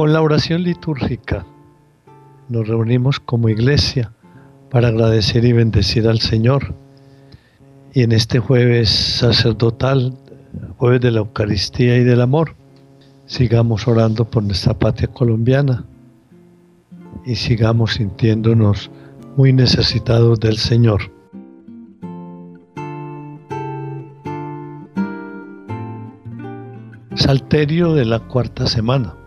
Con la oración litúrgica nos reunimos como iglesia para agradecer y bendecir al Señor. Y en este jueves sacerdotal, jueves de la Eucaristía y del amor, sigamos orando por nuestra patria colombiana y sigamos sintiéndonos muy necesitados del Señor. Salterio de la cuarta semana,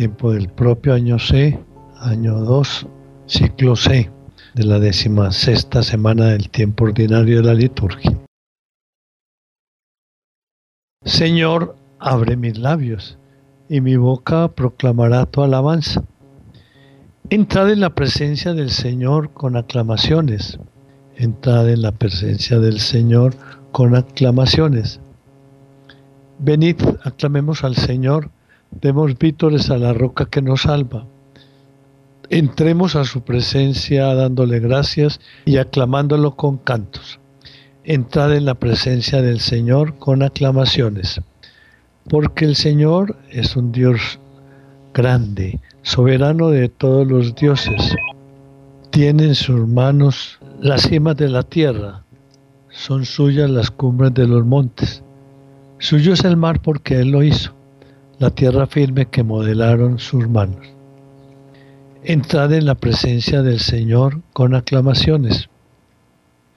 tiempo del propio año C, año 2, ciclo C, de la décima sexta semana del tiempo ordinario de la liturgia. Señor, abre mis labios, y mi boca proclamará tu alabanza. Entrad en la presencia del Señor con aclamaciones. Entrad en la presencia del Señor con aclamaciones. Venid, aclamemos al Señor, demos vítores a la roca que nos salva. Entremos a su presencia dándole gracias y aclamándolo con cantos. Entrad en la presencia del Señor con aclamaciones, porque el Señor es un Dios grande, soberano de todos los dioses. Tiene en sus manos las cimas de la tierra, son suyas las cumbres de los montes. Suyo es el mar porque Él lo hizo, la tierra firme que modelaron sus manos. Entrad en la presencia del Señor con aclamaciones.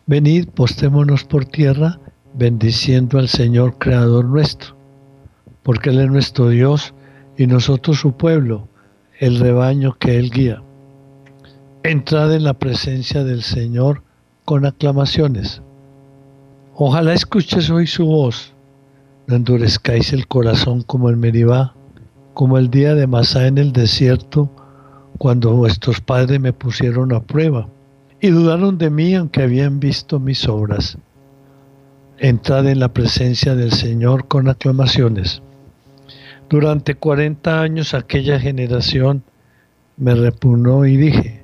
Venid, postémonos por tierra, bendiciendo al Señor Creador nuestro, porque Él es nuestro Dios y nosotros su pueblo, el rebaño que Él guía. Entrad en la presencia del Señor con aclamaciones. Ojalá escuches hoy su voz no endurezcáis el corazón como el Meribá, como el día de Masá en el desierto, cuando vuestros padres me pusieron a prueba y dudaron de mí aunque habían visto mis obras. Entrad en la presencia del Señor con aclamaciones. Durante cuarenta años aquella generación me repugnó y dije,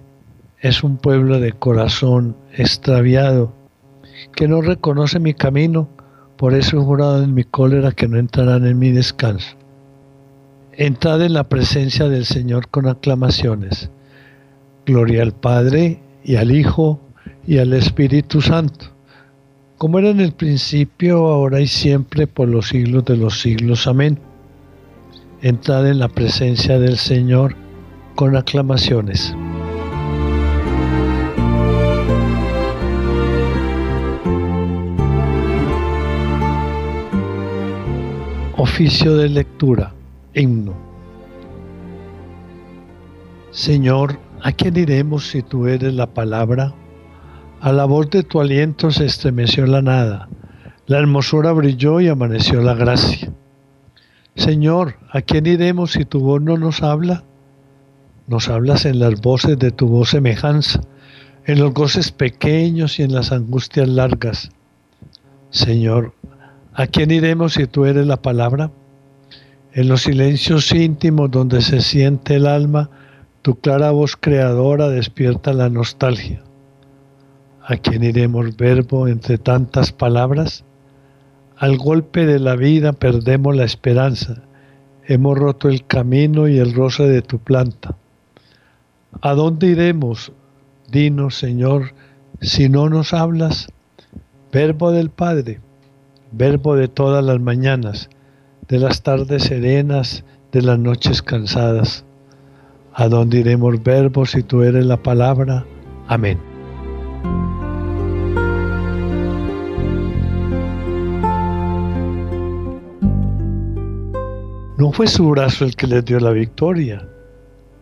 es un pueblo de corazón extraviado, que no reconoce mi camino por eso he jurado en mi cólera que no entrarán en mi descanso. Entrad en la presencia del Señor con aclamaciones. Gloria al Padre y al Hijo y al Espíritu Santo, como era en el principio, ahora y siempre, por los siglos de los siglos. Amén. Entrad en la presencia del Señor con aclamaciones. Oficio de lectura, himno. Señor, ¿a quién iremos si tú eres la palabra? A la voz de tu aliento se estremeció la nada, la hermosura brilló y amaneció la gracia. Señor, ¿a quién iremos si tu voz no nos habla? Nos hablas en las voces de tu voz semejanza, en los goces pequeños y en las angustias largas. Señor, ¿A quién iremos si tú eres la palabra? En los silencios íntimos donde se siente el alma, tu clara voz creadora despierta la nostalgia. ¿A quién iremos, verbo, entre tantas palabras? Al golpe de la vida perdemos la esperanza, hemos roto el camino y el roce de tu planta. ¿A dónde iremos? Dinos, Señor, si no nos hablas, verbo del Padre verbo de todas las mañanas, de las tardes serenas, de las noches cansadas. ¿A dónde iremos, verbo, si tú eres la palabra? Amén. No fue su brazo el que les dio la victoria,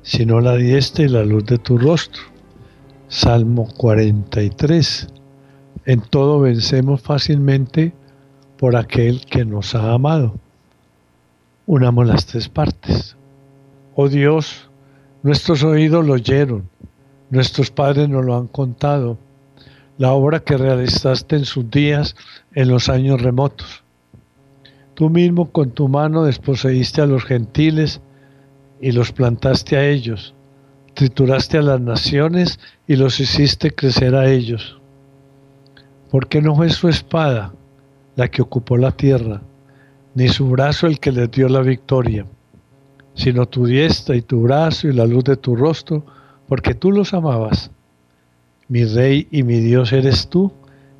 sino la diestra y la luz de tu rostro. Salmo 43. En todo vencemos fácilmente por aquel que nos ha amado. Unamos las tres partes. Oh Dios, nuestros oídos lo oyeron, nuestros padres nos lo han contado, la obra que realizaste en sus días en los años remotos. Tú mismo con tu mano desposeíste a los gentiles y los plantaste a ellos, trituraste a las naciones y los hiciste crecer a ellos. Porque no fue su espada la que ocupó la tierra, ni su brazo el que les dio la victoria, sino tu diestra y tu brazo y la luz de tu rostro, porque tú los amabas. Mi rey y mi Dios eres tú,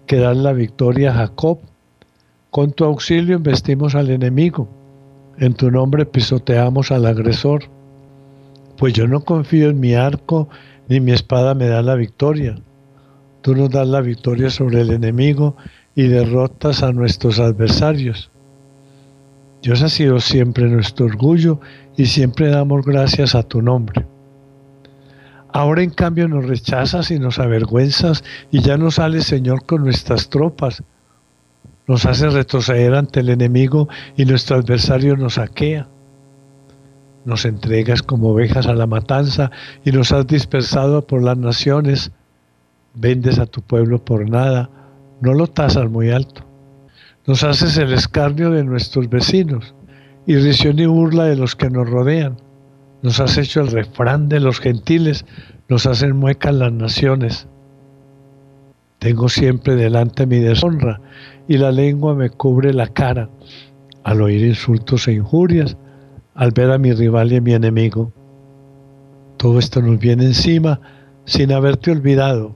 que das la victoria a Jacob. Con tu auxilio investimos al enemigo, en tu nombre pisoteamos al agresor. Pues yo no confío en mi arco, ni mi espada me da la victoria. Tú nos das la victoria sobre el enemigo y derrotas a nuestros adversarios. Dios ha sido siempre nuestro orgullo y siempre damos gracias a tu nombre. Ahora en cambio nos rechazas y nos avergüenzas y ya no sales Señor con nuestras tropas. Nos haces retroceder ante el enemigo y nuestro adversario nos saquea. Nos entregas como ovejas a la matanza y nos has dispersado por las naciones. Vendes a tu pueblo por nada, no lo tasas muy alto. Nos haces el escarnio de nuestros vecinos, irrisión y burla de los que nos rodean. Nos has hecho el refrán de los gentiles, nos hacen muecas las naciones. Tengo siempre delante mi deshonra y la lengua me cubre la cara al oír insultos e injurias, al ver a mi rival y a mi enemigo. Todo esto nos viene encima sin haberte olvidado,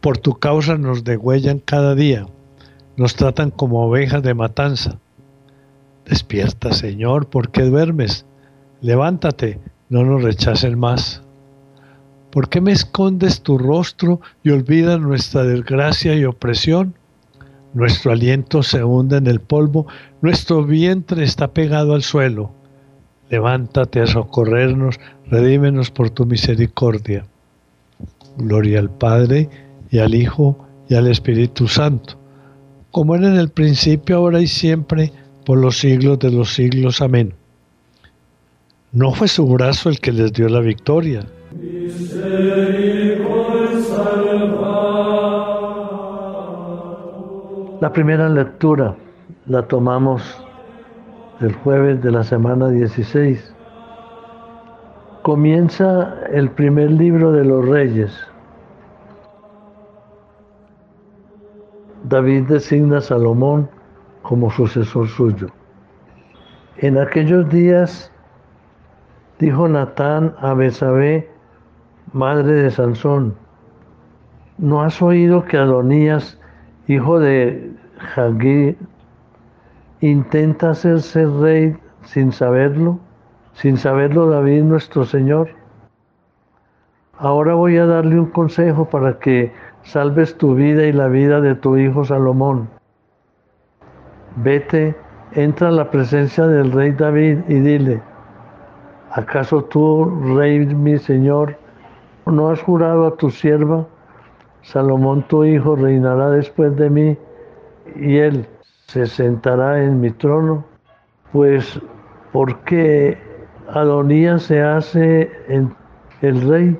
Por tu causa nos degüellan cada día nos tratan como ovejas de matanza. Despierta, Señor, ¿por qué duermes? Levántate, no nos rechaces más. ¿Por qué me escondes tu rostro y olvidas nuestra desgracia y opresión? Nuestro aliento se hunde en el polvo, nuestro vientre está pegado al suelo. Levántate a socorrernos, redímenos por tu misericordia. Gloria al Padre y al Hijo y al Espíritu Santo como era en el principio, ahora y siempre, por los siglos de los siglos. Amén. No fue su brazo el que les dio la victoria. La primera lectura la tomamos el jueves de la semana 16. Comienza el primer libro de los reyes. David designa a Salomón como sucesor suyo. En aquellos días dijo Natán a Besabé, madre de Sansón, ¿no has oído que Adonías, hijo de Jagí, intenta hacerse rey sin saberlo? Sin saberlo David nuestro Señor. Ahora voy a darle un consejo para que salves tu vida y la vida de tu hijo Salomón. Vete, entra a la presencia del rey David y dile, ¿acaso tú, rey mi señor, no has jurado a tu sierva? Salomón tu hijo reinará después de mí y él se sentará en mi trono. Pues, ¿por qué Adonías se hace el rey?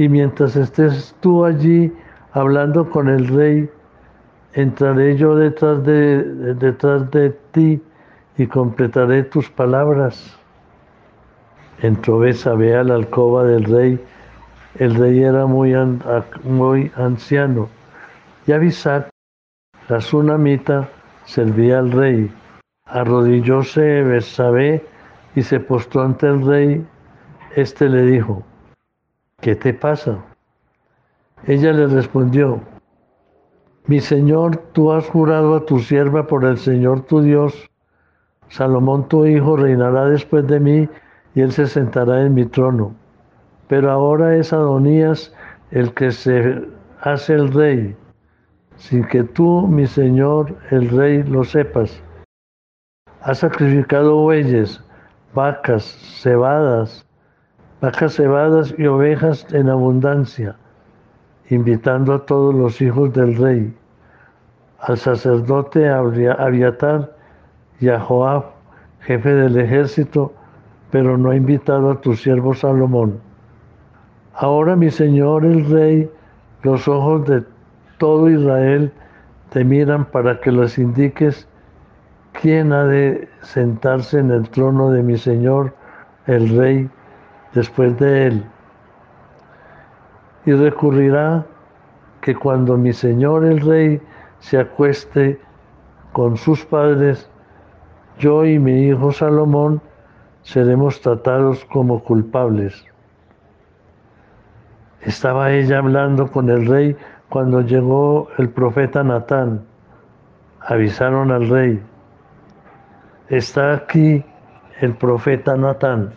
y mientras estés tú allí hablando con el rey, entraré yo detrás de, detrás de ti y completaré tus palabras. Entró Besabé a la alcoba del rey. El rey era muy, muy anciano. Y Abisac, la sunamita, servía al rey. Arrodillóse Besabé y se postró ante el rey. Este le dijo, ¿qué te pasa? Ella le respondió, mi Señor, tú has jurado a tu sierva por el Señor tu Dios, Salomón tu hijo reinará después de mí y él se sentará en mi trono. Pero ahora es Adonías el que se hace el rey, sin que tú, mi Señor, el rey, lo sepas. Ha sacrificado bueyes, vacas, cebadas, vacas cebadas y ovejas en abundancia, invitando a todos los hijos del rey, al sacerdote Abiatar y a Joab, jefe del ejército, pero no ha invitado a tu siervo Salomón. Ahora, mi Señor el Rey, los ojos de todo Israel te miran para que les indiques quién ha de sentarse en el trono de mi Señor el Rey después de él. Y recurrirá que cuando mi Señor el Rey se acueste con sus padres, yo y mi hijo Salomón seremos tratados como culpables. Estaba ella hablando con el rey cuando llegó el profeta Natán. Avisaron al rey, está aquí el profeta Natán.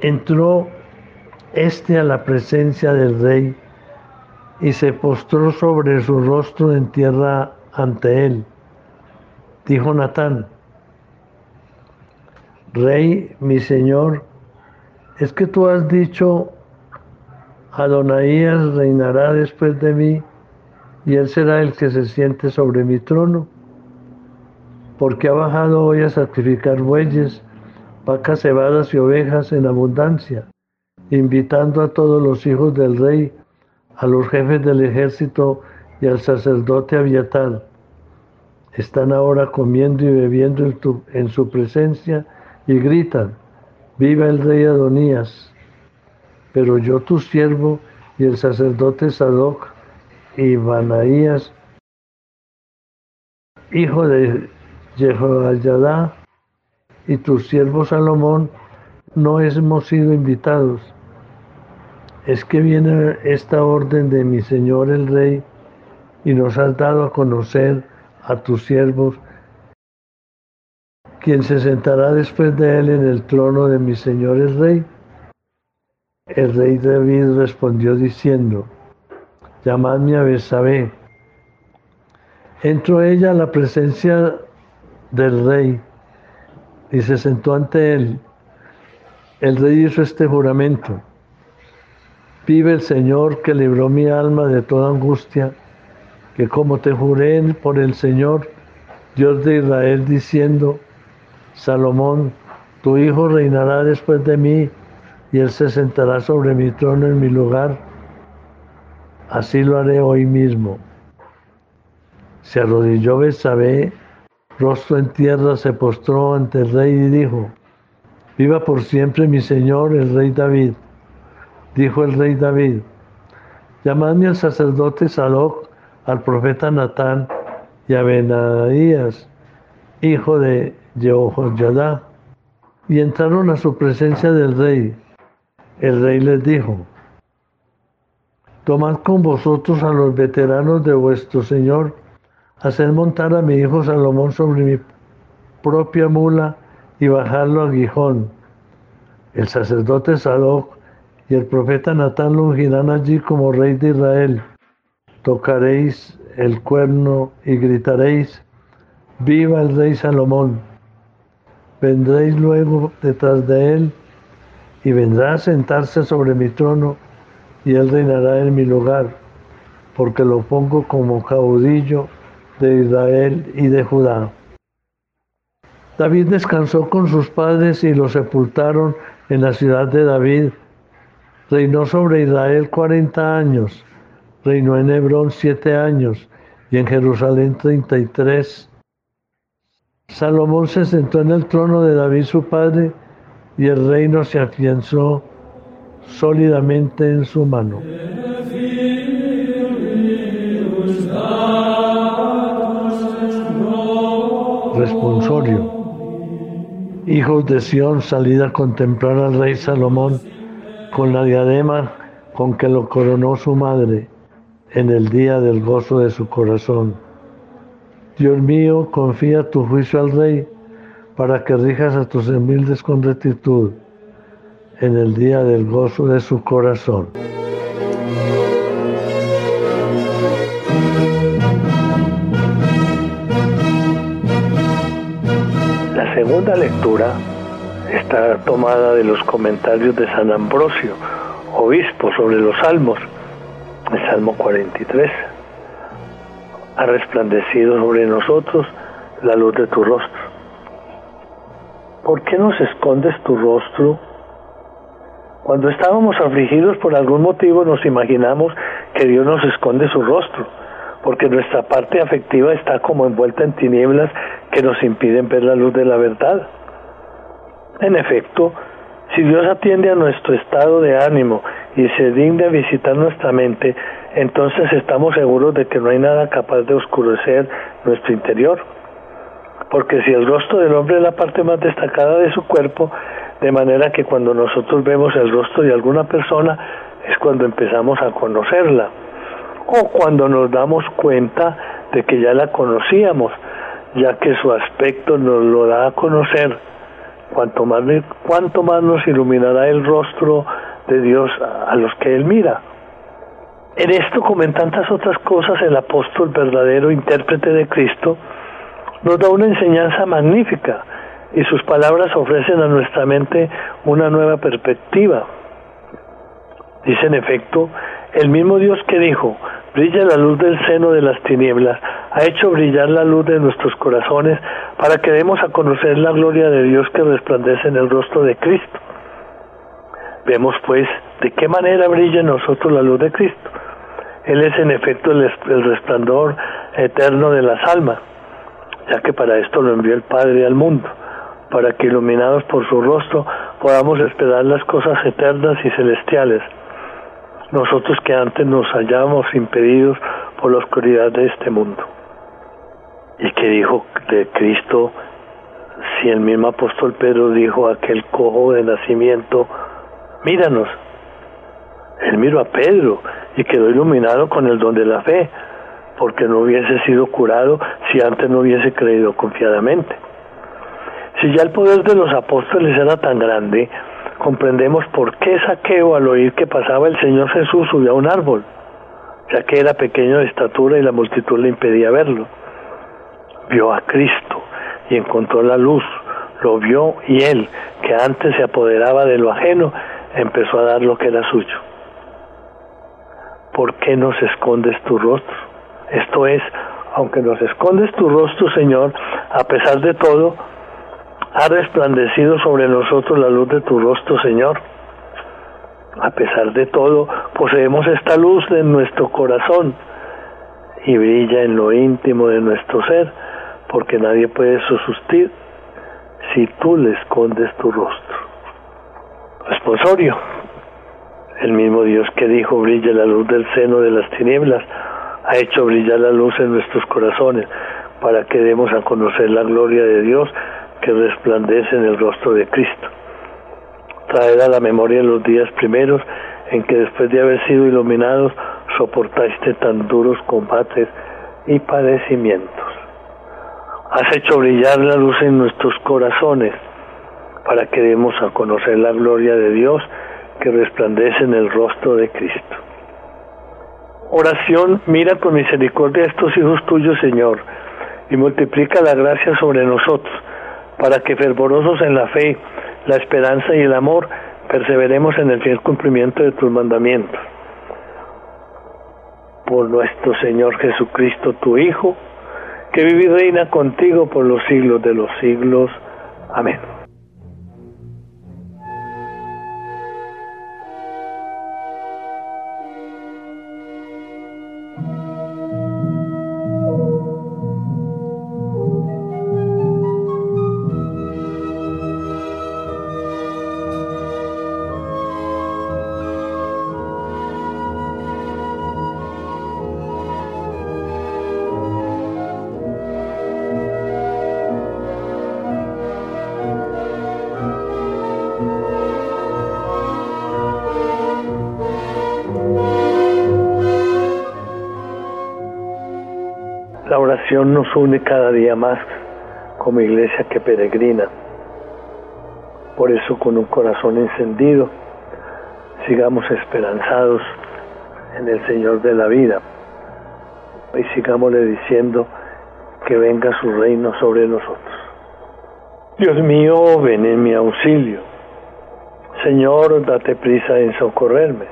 Entró este a la presencia del rey y se postró sobre su rostro en tierra ante él. Dijo Natán, Rey, mi Señor, es que tú has dicho, Adonaías reinará después de mí y él será el que se siente sobre mi trono, porque ha bajado hoy a sacrificar bueyes, vacas cebadas y ovejas en abundancia, invitando a todos los hijos del rey, a los jefes del ejército y al sacerdote Abiatar. Están ahora comiendo y bebiendo en, en su presencia y gritan, viva el rey Adonías. Pero yo tu siervo y el sacerdote Sadoc y Banaías, hijo de Jehoiada, y tu siervo Salomón, no hemos sido invitados. Es que viene esta orden de mi Señor el Rey y nos has dado a conocer a tus siervos quien se sentará después de él en el trono de mi Señor el Rey. El rey David respondió diciendo, llamadme a Besabé. Entró ella a la presencia del rey y se sentó ante él. El rey hizo este juramento. Vive el Señor que libró mi alma de toda angustia, que como te juré por el Señor, Dios de Israel, diciendo, Salomón, tu hijo reinará después de mí y él se sentará sobre mi trono en mi lugar. Así lo haré hoy mismo. Se arrodilló Betsabé, rostro en tierra, se postró ante el rey y dijo: Viva por siempre mi señor, el rey David. Dijo el rey David: Llamadme al sacerdote Saloc, al profeta Natán y a Benaías, hijo de Jehoiada, y entraron a su presencia del rey. El rey les dijo, tomad con vosotros a los veteranos de vuestro señor, hacer montar a mi hijo Salomón sobre mi propia mula y bajarlo a Gijón. El sacerdote Sadoc y el profeta Natán lo ungirán allí como rey de Israel. Tocaréis el cuerno y gritaréis, viva el rey Salomón vendréis luego detrás de él y vendrá a sentarse sobre mi trono y él reinará en mi lugar, porque lo pongo como caudillo de Israel y de Judá. David descansó con sus padres y lo sepultaron en la ciudad de David. Reinó sobre Israel cuarenta años, reinó en Hebrón siete años y en Jerusalén treinta y tres Salomón se sentó en el trono de David su padre y el reino se afianzó sólidamente en su mano. Responsorio. Hijos de Sión, salid a contemplar al rey Salomón con la diadema con que lo coronó su madre en el día del gozo de su corazón Dios mío, confía tu juicio al Rey para que rijas a tus humildes con rectitud en el día del gozo de su corazón. La segunda lectura está tomada de los comentarios de San Ambrosio, obispo sobre los salmos, el Salmo 43 ha resplandecido sobre nosotros la luz de tu rostro. ¿por qué nos escondes tu rostro? Cuando estábamos afligidos por algún motivo nos imaginamos que Dios nos esconde su rostro, porque nuestra parte afectiva está como envuelta en tinieblas que nos impiden ver la luz de la verdad. En efecto, si Dios atiende a nuestro estado de ánimo y se digna visitar nuestra mente, entonces estamos seguros de que no hay nada capaz de oscurecer nuestro interior. Porque si el rostro del hombre es la parte más destacada de su cuerpo, de manera que cuando nosotros vemos el rostro de alguna persona es cuando empezamos a conocerla o cuando nos damos cuenta de que ya la conocíamos, ya que su aspecto nos lo da a conocer. Cuanto más, cuanto más nos iluminará el rostro de Dios a los que Él mira. En esto, como en tantas otras cosas, el apóstol verdadero intérprete de Cristo nos da una enseñanza magnífica y sus palabras ofrecen a nuestra mente una nueva perspectiva. Dice en efecto, el mismo Dios que dijo, brilla la luz del seno de las tinieblas, ha hecho brillar la luz de nuestros corazones para que demos a conocer la gloria de Dios que resplandece en el rostro de Cristo. Vemos pues de qué manera brilla en nosotros la luz de Cristo. Él es en efecto el, resplandor eterno de las almas, ya que para esto lo envió el Padre al mundo, para que iluminados por su rostro podamos esperar las cosas eternas y celestiales. Nosotros que antes nos hallamos impedidos por la oscuridad de este mundo. Y que dijo de Cristo, si el mismo apóstol Pedro dijo a aquel cojo de nacimiento, míranos. Él miró a Pedro y quedó iluminado con el don de la fe, porque no hubiese sido curado si antes no hubiese creído confiadamente. Si ya el poder de los apóstoles era tan grande, comprendemos por qué Saqueo al oír que pasaba el Señor Jesús subió a un árbol, ya que era pequeño de estatura y la multitud le impedía verlo. Vio a Cristo y encontró la luz, lo vio y él, que antes se apoderaba de lo ajeno, empezó a dar lo que era suyo. ¿Por qué nos escondes tu rostro? Esto es, aunque nos escondes tu rostro, Señor, a pesar de todo, ha resplandecido sobre nosotros la luz de tu rostro, Señor. A pesar de todo, poseemos esta luz en nuestro corazón y brilla en lo íntimo de nuestro ser, porque nadie puede susistir si tú le escondes tu rostro. Responsorio. El mismo Dios que dijo brilla la luz del seno de las tinieblas, ha hecho brillar la luz en nuestros corazones para que demos a conocer la gloria de Dios que resplandece en el rostro de Cristo. Traer a la memoria los días primeros en que después de haber sido iluminados soportaste tan duros combates y padecimientos. Has hecho brillar la luz en nuestros corazones para que demos a conocer la gloria de Dios que resplandece en el rostro de Cristo. Oración, mira con misericordia a estos hijos tuyos, Señor, y multiplica la gracia sobre nosotros para que fervorosos en la fe, la esperanza y el amor, perseveremos en el fiel cumplimiento de tus mandamientos. Por nuestro Señor Jesucristo, tu Hijo, que vive y reina contigo por los siglos de los siglos. Amén. Nos une cada día más como iglesia que peregrina. Por eso con un corazón encendido, sigamos esperanzados en el Señor de la vida y sigámosle diciendo que venga su reino sobre nosotros. Dios mío, ven en mi auxilio. Señor, date prisa en socorrerme.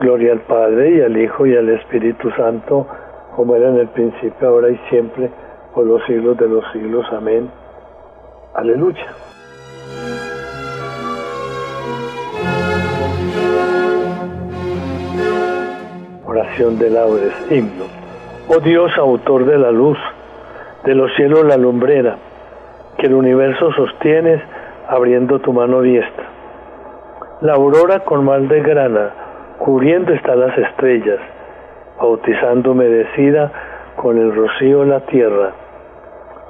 Gloria al Padre y al Hijo y al Espíritu Santo como era en el principio, ahora y siempre, por los siglos de los siglos. Amén. Aleluya. Oración de laudes, himno. Oh Dios, autor de la luz, de los cielos la lumbrera, que el universo sostienes abriendo tu mano diestra. La aurora con mal de grana, cubriendo están las estrellas, bautizando humedecida con el rocío la tierra.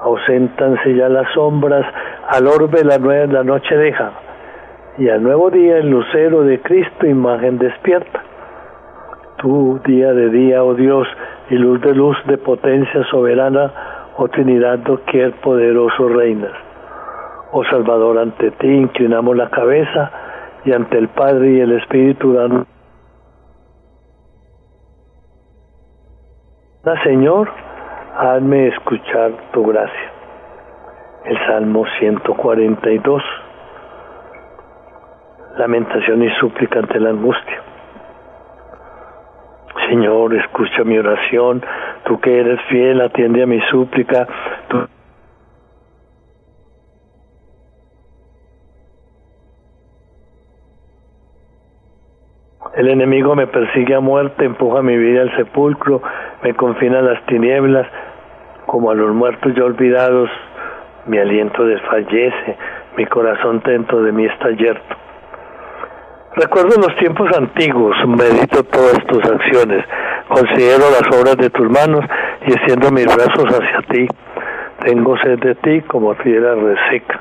Auséntanse ya las sombras, al orbe la, la noche deja, y al nuevo día el lucero de Cristo imagen despierta. Tú, día de día, oh Dios, y luz de luz de potencia soberana, oh Trinidad, doquier poderoso reinas. Oh Salvador, ante ti inclinamos la cabeza y ante el Padre y el Espíritu damos. Señor, hazme escuchar tu gracia. El Salmo 142. Lamentación y súplica ante la angustia. Señor, escucha mi oración, tú que eres fiel, atiende a mi súplica. El enemigo me persigue a muerte, empuja mi vida al sepulcro, me confina a las tinieblas, como a los muertos ya olvidados, mi aliento desfallece, mi corazón dentro de mí está yerto. Recuerdo los tiempos antiguos, medito todas tus acciones, considero las obras de tus manos y extiendo mis brazos hacia ti. Tengo sed de ti como fiera reseca.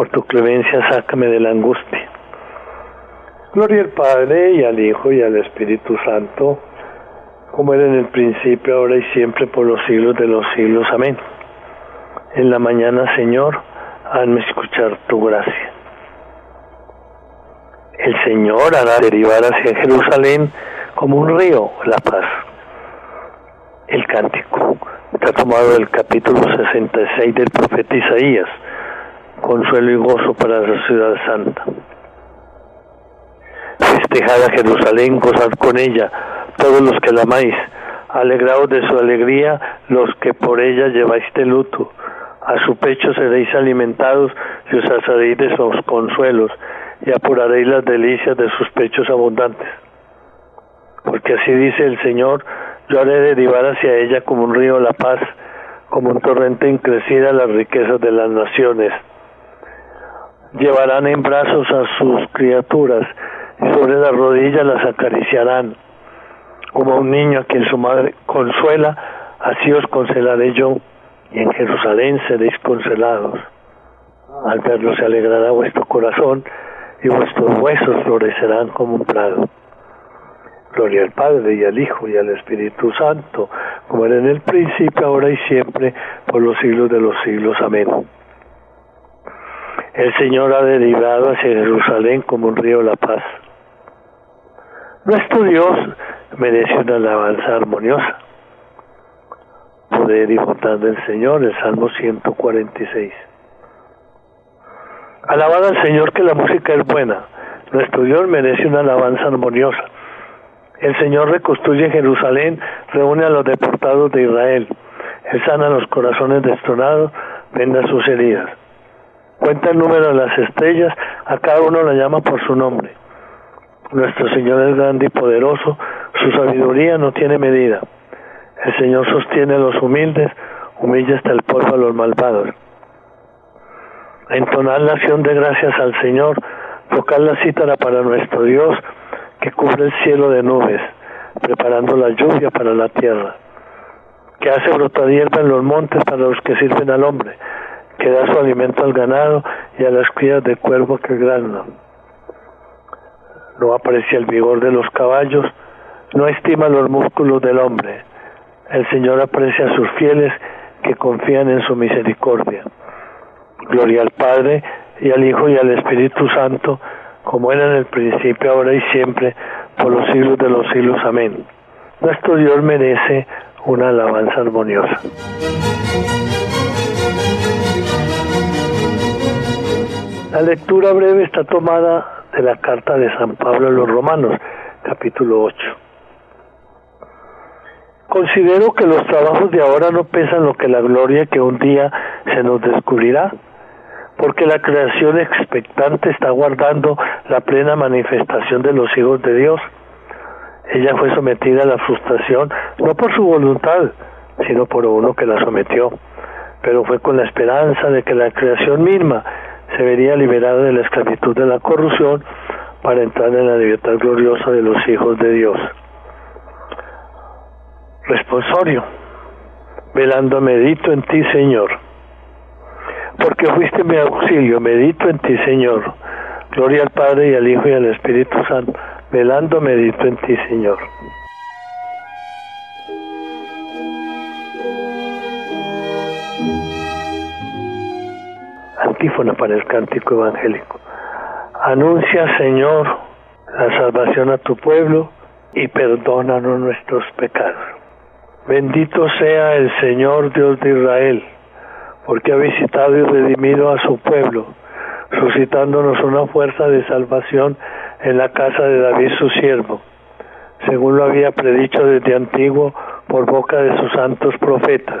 Por tu clemencia, sácame de la angustia. Gloria al Padre y al Hijo y al Espíritu Santo, como era en el principio, ahora y siempre, por los siglos de los siglos. Amén. En la mañana, Señor, hazme escuchar tu gracia. El Señor hará derivar hacia Jerusalén como un río la paz. El cántico está tomado del capítulo 66 del profeta Isaías, consuelo y gozo para la ciudad santa. Festejad a Jerusalén, gozad con ella, todos los que la amáis, alegraos de su alegría, los que por ella lleváis de luto a su pecho seréis alimentados y os asaréis de sus consuelos y apuraréis las delicias de sus pechos abundantes. Porque así dice el Señor, yo haré derivar hacia ella como un río la paz, como un torrente increcida las riquezas de las naciones. Llevarán en brazos a sus criaturas y sobre las rodillas las acariciarán, como un niño a quien su madre consuela, así os consolaré yo y en Jerusalén seréis consolados. Al verlo se alegrará vuestro corazón y vuestros huesos florecerán como un prado. Gloria al Padre y al Hijo y al Espíritu Santo, como era en el principio, ahora y siempre, por los siglos de los siglos. Amén. El Señor ha derivado hacia Jerusalén como un río la paz. Nuestro Dios merece una alabanza armoniosa poder y bondad del Señor, el Salmo 146. Alabad al Señor que la música es buena, nuestro Dios merece una alabanza armoniosa. El Señor reconstruye Jerusalén, reúne a los deportados de Israel, Él sana los corazones destronados, venda sus heridas. Cuenta el número de las estrellas, a cada uno la llama por su nombre. Nuestro Señor es grande y poderoso, su sabiduría no tiene medida. El Señor sostiene a los humildes, humilla hasta el polvo a los malvados. Entonar la acción de gracias al Señor, tocar la cítara para nuestro Dios, que cubre el cielo de nubes, preparando la lluvia para la tierra, que hace brotar hierba en los montes para los que sirven al hombre, que da su alimento al ganado y a las crías de cuervo que granan. No aprecia el vigor de los caballos, no estima los músculos del hombre el Señor aprecia a sus fieles que confían en su misericordia. Gloria al Padre y al Hijo y al Espíritu Santo, como era en el principio, ahora y siempre, por los siglos de los siglos. Amén. Nuestro Dios merece una alabanza armoniosa. La lectura breve está tomada de la carta de San Pablo a los Romanos, capítulo 8. Considero que los trabajos de ahora no pesan lo que la gloria que un día se nos descubrirá, porque la creación expectante está guardando la plena manifestación de los hijos de Dios. Ella fue sometida a la frustración no por su voluntad, sino por uno que la sometió, pero fue con la esperanza de que la creación misma se vería liberada de la esclavitud de la corrupción para entrar en la libertad gloriosa de los hijos de Dios. Responsorio. Velando medito en ti, Señor. Porque fuiste mi auxilio, medito en ti, Señor. Gloria al Padre y al Hijo y al Espíritu Santo. Velando medito en ti, Señor. Para el cántico evangélico. Anuncia, Señor, la salvación a tu pueblo y perdónanos nuestros pecados. Bendito sea el Señor Dios de Israel, porque ha visitado y redimido a su pueblo, suscitándonos una fuerza de salvación en la casa de David su siervo, según lo había predicho desde antiguo por boca de sus santos profetas.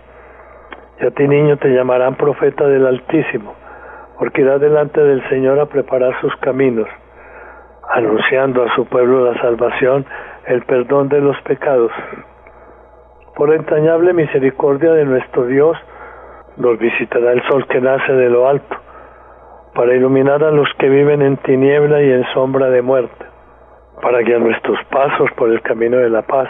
Y a ti niño te llamarán profeta del Altísimo porque irá delante del Señor a preparar sus caminos, anunciando a su pueblo la salvación, el perdón de los pecados. Por la entrañable misericordia de nuestro Dios, nos visitará el sol que nace de lo alto, para iluminar a los que viven en tiniebla y en sombra de muerte, para guiar nuestros pasos por el camino de la paz.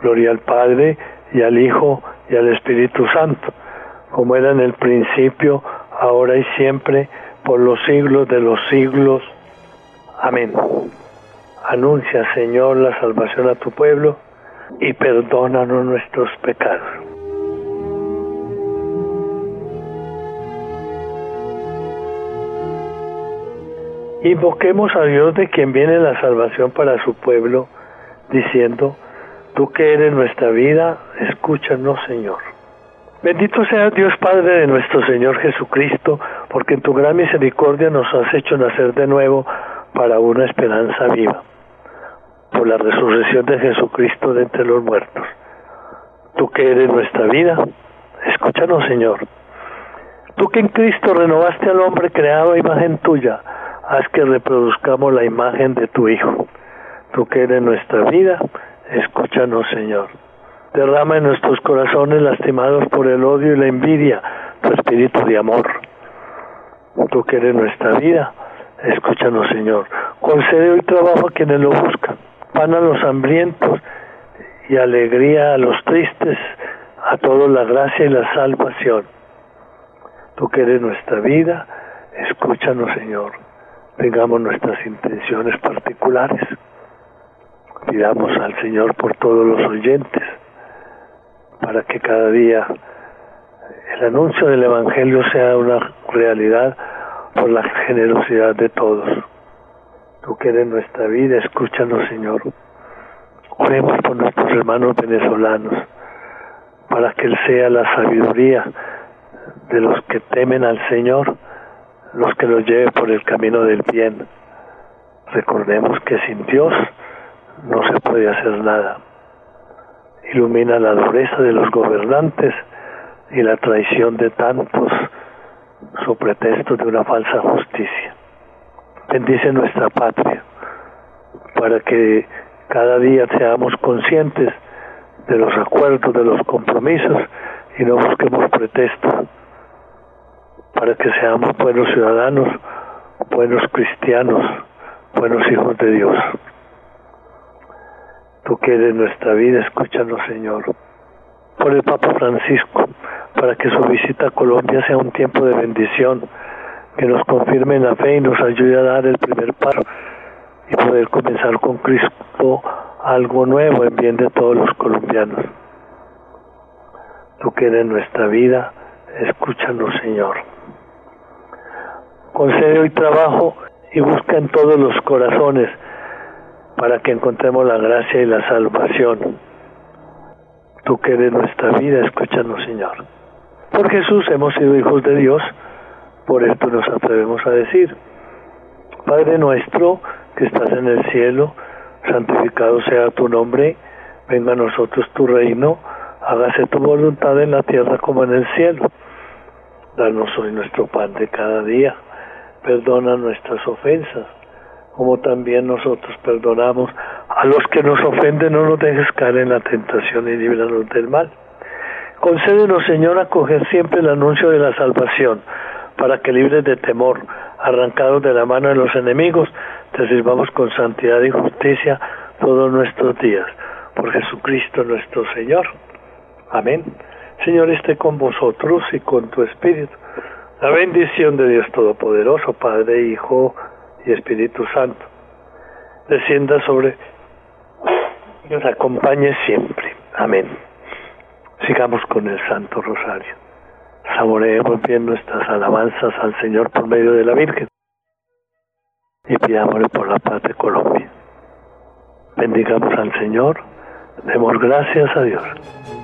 Gloria al Padre y al Hijo y al Espíritu Santo, como era en el principio, ahora y siempre, por los siglos de los siglos. Amén. Anuncia, Señor, la salvación a tu pueblo y perdónanos nuestros pecados. Invoquemos a Dios de quien viene la salvación para su pueblo, diciendo, Tú que eres nuestra vida, escúchanos, Señor. Bendito sea Dios Padre de nuestro Señor Jesucristo, porque en tu gran misericordia nos has hecho nacer de nuevo para una esperanza viva, por la resurrección de Jesucristo de entre los muertos. Tú que eres nuestra vida, escúchanos Señor. Tú que en Cristo renovaste al hombre creado a imagen tuya, haz que reproduzcamos la imagen de tu Hijo. Tú que eres nuestra vida, escúchanos Señor. Derrama en nuestros corazones lastimados por el odio y la envidia tu espíritu de amor. Tú que eres nuestra vida, escúchanos Señor. Concede hoy trabajo a quienes lo buscan, pan a los hambrientos y alegría a los tristes, a todos la gracia y la salvación. Tú que eres nuestra vida, escúchanos Señor. Tengamos nuestras intenciones particulares. Pidamos al Señor por todos los oyentes para que cada día el anuncio del Evangelio sea una realidad por la generosidad de todos. Tú que eres nuestra vida, escúchanos Señor. Oremos por nuestros hermanos venezolanos, para que Él sea la sabiduría de los que temen al Señor, los que los lleve por el camino del bien. Recordemos que sin Dios no se puede hacer nada ilumina la dureza de los gobernantes y la traición de tantos su pretexto de una falsa justicia. Bendice nuestra patria para que cada día seamos conscientes de los acuerdos, de los compromisos y no busquemos pretextos para que seamos buenos ciudadanos, buenos cristianos, buenos hijos de Dios. Tú que eres nuestra vida, escúchanos, Señor. Por el Papa Francisco, para que su visita a Colombia sea un tiempo de bendición, que nos confirme en la fe y nos ayude a dar el primer paso y poder comenzar con Cristo algo nuevo en bien de todos los colombianos. Tú que eres nuestra vida, escúchanos, Señor. Concede hoy trabajo y busca en todos los corazones para que encontremos la gracia y la salvación. Tú que eres nuestra vida, escúchanos, Señor. Por Jesús hemos sido hijos de Dios, por esto nos atrevemos a decir, Padre nuestro que estás en el cielo, santificado sea tu nombre, venga a nosotros tu reino, hágase tu voluntad en la tierra como en el cielo. Danos hoy nuestro pan de cada día, perdona nuestras ofensas, como también nosotros perdonamos a los que nos ofenden, no nos dejes caer en la tentación y líbranos del mal. Concédenos, Señor, acoger siempre el anuncio de la salvación, para que libres de temor, arrancados de la mano de los enemigos, te sirvamos con santidad y justicia todos nuestros días. Por Jesucristo nuestro Señor. Amén. Señor esté con vosotros y con tu espíritu. La bendición de Dios Todopoderoso, Padre, Hijo y Espíritu Santo, descienda sobre y nos acompañe siempre. Amén. Sigamos con el Santo Rosario. Saboreemos bien nuestras alabanzas al Señor por medio de la Virgen y pidámosle por la paz de Colombia. Bendigamos al Señor, demos gracias a Dios.